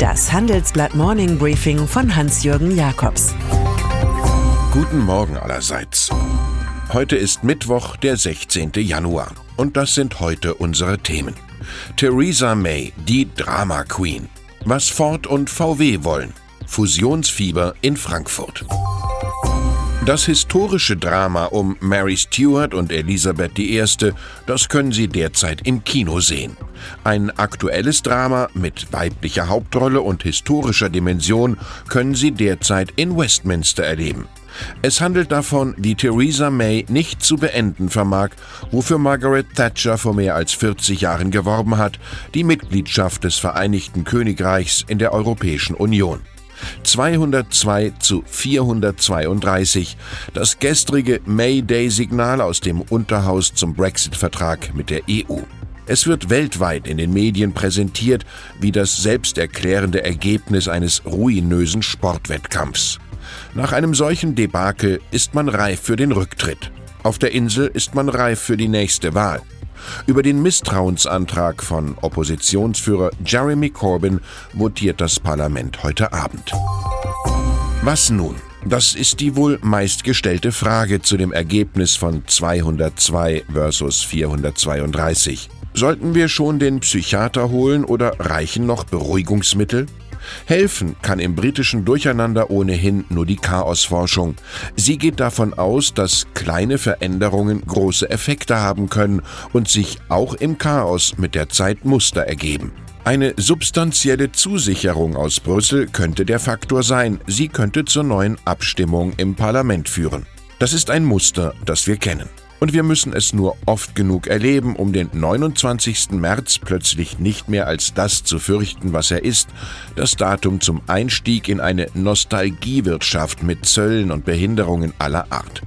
Das Handelsblatt Morning Briefing von Hans-Jürgen Jakobs. Guten Morgen allerseits. Heute ist Mittwoch, der 16. Januar. Und das sind heute unsere Themen. Theresa May, die Drama Queen. Was Ford und VW wollen. Fusionsfieber in Frankfurt. Das historische Drama um Mary Stuart und Elisabeth I., das können Sie derzeit im Kino sehen. Ein aktuelles Drama mit weiblicher Hauptrolle und historischer Dimension können Sie derzeit in Westminster erleben. Es handelt davon, wie Theresa May nicht zu beenden vermag, wofür Margaret Thatcher vor mehr als 40 Jahren geworben hat, die Mitgliedschaft des Vereinigten Königreichs in der Europäischen Union. 202 zu 432, das gestrige May-Day-Signal aus dem Unterhaus zum Brexit-Vertrag mit der EU. Es wird weltweit in den Medien präsentiert wie das selbsterklärende Ergebnis eines ruinösen Sportwettkampfs. Nach einem solchen Debakel ist man reif für den Rücktritt. Auf der Insel ist man reif für die nächste Wahl. Über den Misstrauensantrag von Oppositionsführer Jeremy Corbyn votiert das Parlament heute Abend. Was nun? Das ist die wohl meistgestellte Frage zu dem Ergebnis von 202 versus 432. Sollten wir schon den Psychiater holen oder reichen noch Beruhigungsmittel? Helfen kann im britischen Durcheinander ohnehin nur die Chaosforschung. Sie geht davon aus, dass kleine Veränderungen große Effekte haben können und sich auch im Chaos mit der Zeit Muster ergeben. Eine substanzielle Zusicherung aus Brüssel könnte der Faktor sein. Sie könnte zur neuen Abstimmung im Parlament führen. Das ist ein Muster, das wir kennen. Und wir müssen es nur oft genug erleben, um den 29. März plötzlich nicht mehr als das zu fürchten, was er ist, das Datum zum Einstieg in eine Nostalgiewirtschaft mit Zöllen und Behinderungen aller Art.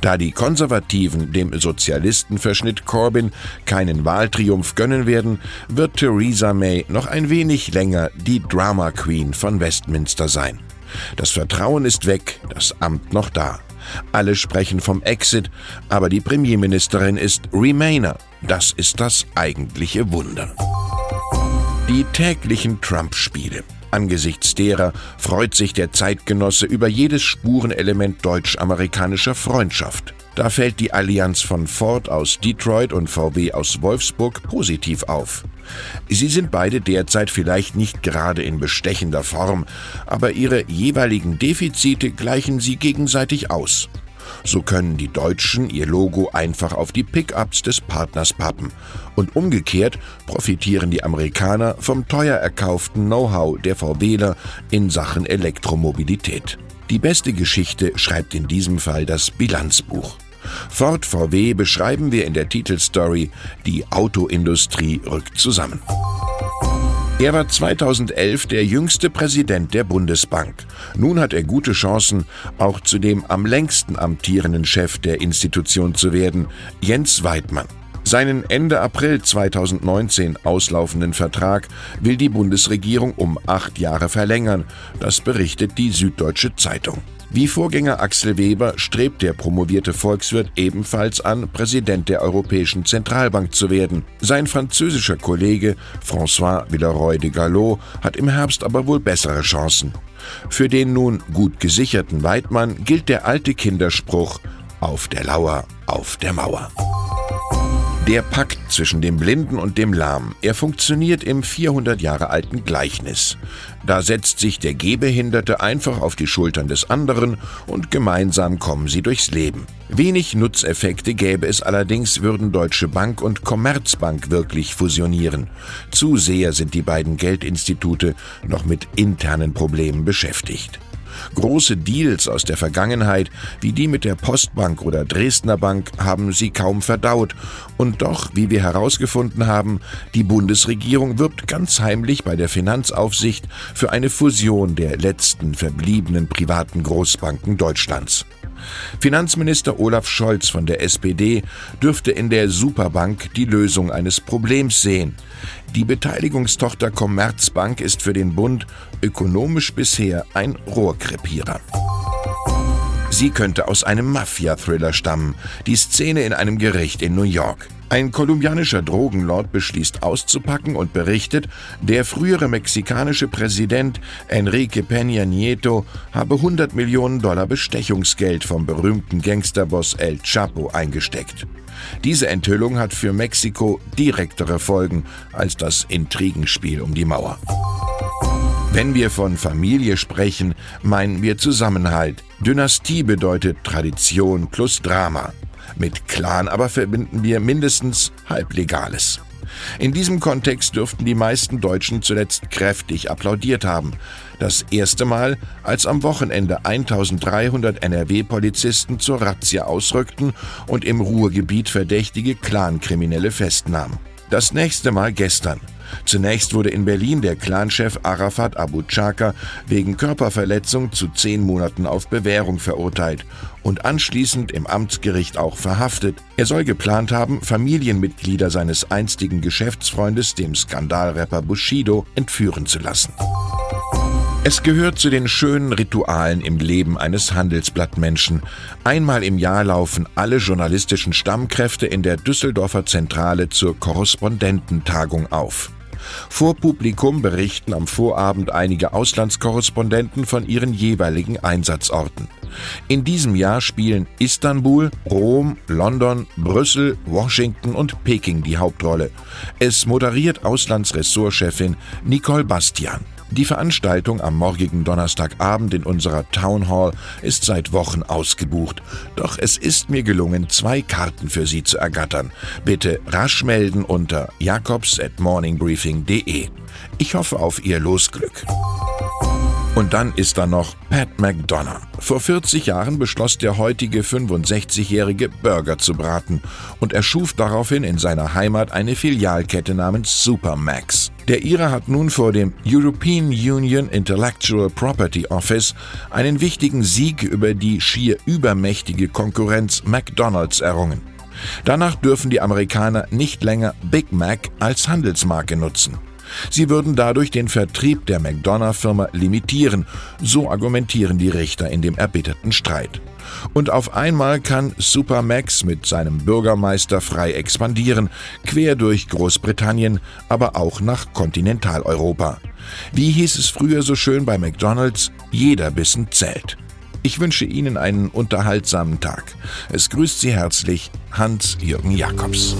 Da die Konservativen dem Sozialistenverschnitt Corbyn keinen Wahltriumph gönnen werden, wird Theresa May noch ein wenig länger die Drama Queen von Westminster sein. Das Vertrauen ist weg, das Amt noch da. Alle sprechen vom Exit, aber die Premierministerin ist Remainer. Das ist das eigentliche Wunder. Die täglichen Trump-Spiele. Angesichts derer freut sich der Zeitgenosse über jedes Spurenelement deutsch-amerikanischer Freundschaft. Da fällt die Allianz von Ford aus Detroit und VW aus Wolfsburg positiv auf. Sie sind beide derzeit vielleicht nicht gerade in bestechender Form, aber ihre jeweiligen Defizite gleichen sie gegenseitig aus. So können die Deutschen ihr Logo einfach auf die Pickups des Partners pappen. Und umgekehrt profitieren die Amerikaner vom teuer erkauften Know-how der VWler in Sachen Elektromobilität. Die beste Geschichte schreibt in diesem Fall das Bilanzbuch. Ford VW beschreiben wir in der Titelstory Die Autoindustrie rückt zusammen. Er war 2011 der jüngste Präsident der Bundesbank. Nun hat er gute Chancen, auch zu dem am längsten amtierenden Chef der Institution zu werden, Jens Weidmann. Seinen Ende April 2019 auslaufenden Vertrag will die Bundesregierung um acht Jahre verlängern. Das berichtet die Süddeutsche Zeitung. Wie Vorgänger Axel Weber strebt der promovierte Volkswirt ebenfalls an, Präsident der Europäischen Zentralbank zu werden. Sein französischer Kollege François Villeroy de Gallo hat im Herbst aber wohl bessere Chancen. Für den nun gut gesicherten Weidmann gilt der alte Kinderspruch Auf der Lauer, auf der Mauer. Der Pakt zwischen dem Blinden und dem Lahmen, er funktioniert im 400 Jahre alten Gleichnis. Da setzt sich der Gehbehinderte einfach auf die Schultern des anderen und gemeinsam kommen sie durchs Leben. Wenig Nutzeffekte gäbe es allerdings, würden Deutsche Bank und Commerzbank wirklich fusionieren. Zu sehr sind die beiden Geldinstitute noch mit internen Problemen beschäftigt. Große Deals aus der Vergangenheit, wie die mit der Postbank oder Dresdner Bank, haben sie kaum verdaut. Und doch, wie wir herausgefunden haben, die Bundesregierung wirbt ganz heimlich bei der Finanzaufsicht für eine Fusion der letzten verbliebenen privaten Großbanken Deutschlands. Finanzminister Olaf Scholz von der SPD dürfte in der Superbank die Lösung eines Problems sehen. Die Beteiligungstochter Commerzbank ist für den Bund ökonomisch bisher ein Rohrkrepierer. Sie könnte aus einem Mafia-Thriller stammen, die Szene in einem Gericht in New York. Ein kolumbianischer Drogenlord beschließt auszupacken und berichtet, der frühere mexikanische Präsident Enrique Peña Nieto habe 100 Millionen Dollar Bestechungsgeld vom berühmten Gangsterboss El Chapo eingesteckt. Diese Enthüllung hat für Mexiko direktere Folgen als das Intrigenspiel um die Mauer. Wenn wir von Familie sprechen, meinen wir Zusammenhalt. Dynastie bedeutet Tradition plus Drama. Mit Clan aber verbinden wir mindestens Halblegales. In diesem Kontext dürften die meisten Deutschen zuletzt kräftig applaudiert haben. Das erste Mal, als am Wochenende 1300 NRW-Polizisten zur Razzia ausrückten und im Ruhrgebiet verdächtige Clankriminelle festnahmen. Das nächste Mal gestern, Zunächst wurde in Berlin der Clanchef Arafat Abu Chaka wegen Körperverletzung zu zehn Monaten auf Bewährung verurteilt und anschließend im Amtsgericht auch verhaftet. Er soll geplant haben, Familienmitglieder seines einstigen Geschäftsfreundes, dem Skandalrapper Bushido, entführen zu lassen. Es gehört zu den schönen Ritualen im Leben eines Handelsblattmenschen. Einmal im Jahr laufen alle journalistischen Stammkräfte in der Düsseldorfer Zentrale zur Korrespondententagung auf. Vor Publikum berichten am Vorabend einige Auslandskorrespondenten von ihren jeweiligen Einsatzorten. In diesem Jahr spielen Istanbul, Rom, London, Brüssel, Washington und Peking die Hauptrolle. Es moderiert Auslandsressortchefin Nicole Bastian. Die Veranstaltung am morgigen Donnerstagabend in unserer Town Hall ist seit Wochen ausgebucht. Doch es ist mir gelungen, zwei Karten für Sie zu ergattern. Bitte rasch melden unter jakobs at morningbriefing.de. Ich hoffe auf Ihr Losglück. Dann ist da noch Pat McDonough. Vor 40 Jahren beschloss der heutige 65-Jährige Burger zu braten und erschuf daraufhin in seiner Heimat eine Filialkette namens Supermax. Der Ire hat nun vor dem European Union Intellectual Property Office einen wichtigen Sieg über die schier übermächtige Konkurrenz McDonald's errungen. Danach dürfen die Amerikaner nicht länger Big Mac als Handelsmarke nutzen. Sie würden dadurch den Vertrieb der McDonough-Firma limitieren, so argumentieren die Richter in dem erbitterten Streit. Und auf einmal kann Supermax mit seinem Bürgermeister frei expandieren, quer durch Großbritannien, aber auch nach Kontinentaleuropa. Wie hieß es früher so schön bei McDonald's? Jeder Bissen zählt. Ich wünsche Ihnen einen unterhaltsamen Tag. Es grüßt Sie herzlich Hans-Jürgen Jakobs.